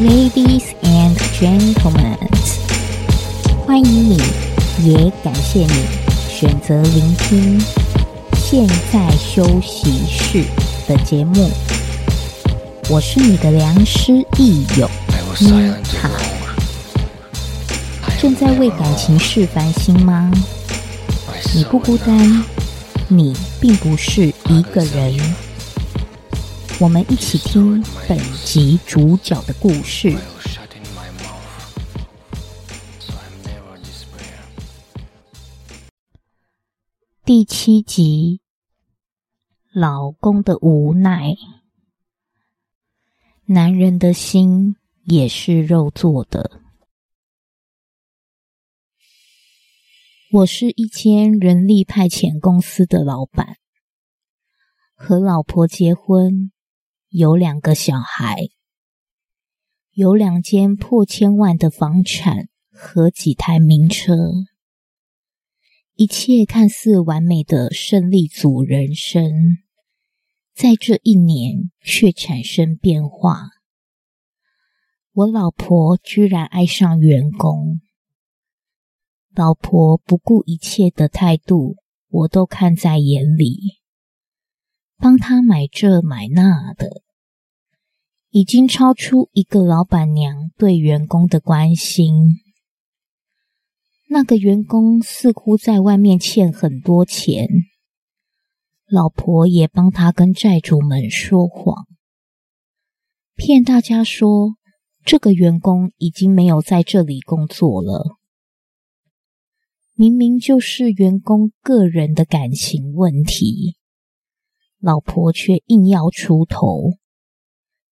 Ladies and gentlemen，欢迎你，也感谢你选择聆听现在休息室的节目。我是你的良师益友妮塔。正在为感情事烦心吗？你不孤单，你并不是一个人。我们一起听本集主角的故事。第七集，老公的无奈。男人的心也是肉做的。我是一间人力派遣公司的老板，和老婆结婚，有两个小孩，有两间破千万的房产和几台名车，一切看似完美的胜利组人生。在这一年，却产生变化。我老婆居然爱上员工，老婆不顾一切的态度，我都看在眼里。帮他买这买那的，已经超出一个老板娘对员工的关心。那个员工似乎在外面欠很多钱。老婆也帮他跟债主们说谎，骗大家说这个员工已经没有在这里工作了。明明就是员工个人的感情问题，老婆却硬要出头，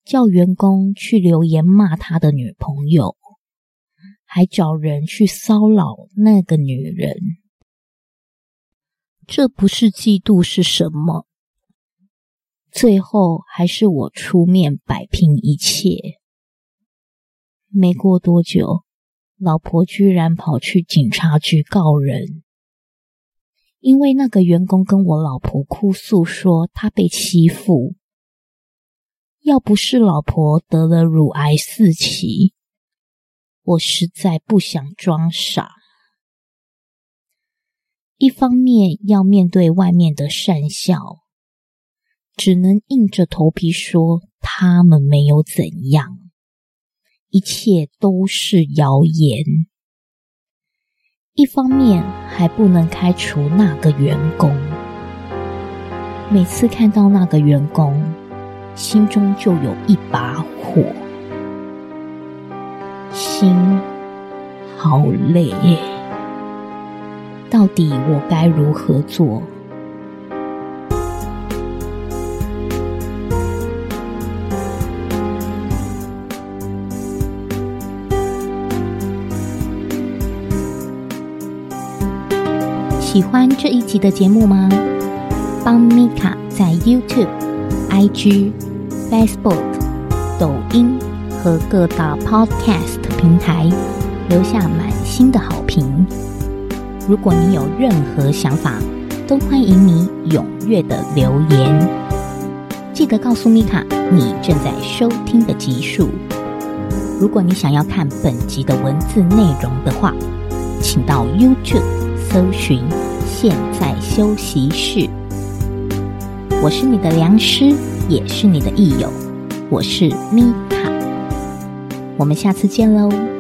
叫员工去留言骂他的女朋友，还找人去骚扰那个女人。这不是嫉妒是什么？最后还是我出面摆平一切。没过多久，老婆居然跑去警察局告人，因为那个员工跟我老婆哭诉说他被欺负。要不是老婆得了乳癌四期，我实在不想装傻。一方面要面对外面的善笑，只能硬着头皮说他们没有怎样，一切都是谣言；一方面还不能开除那个员工。每次看到那个员工，心中就有一把火，心好累。到底我该如何做？喜欢这一集的节目吗？帮米卡在 YouTube、IG、Facebook、抖音和各大 Podcast 平台留下满心的好评。如果你有任何想法，都欢迎你踊跃的留言。记得告诉米卡你正在收听的集数。如果你想要看本集的文字内容的话，请到 YouTube 搜寻“现在休息室”。我是你的良师，也是你的益友，我是米卡。我们下次见喽。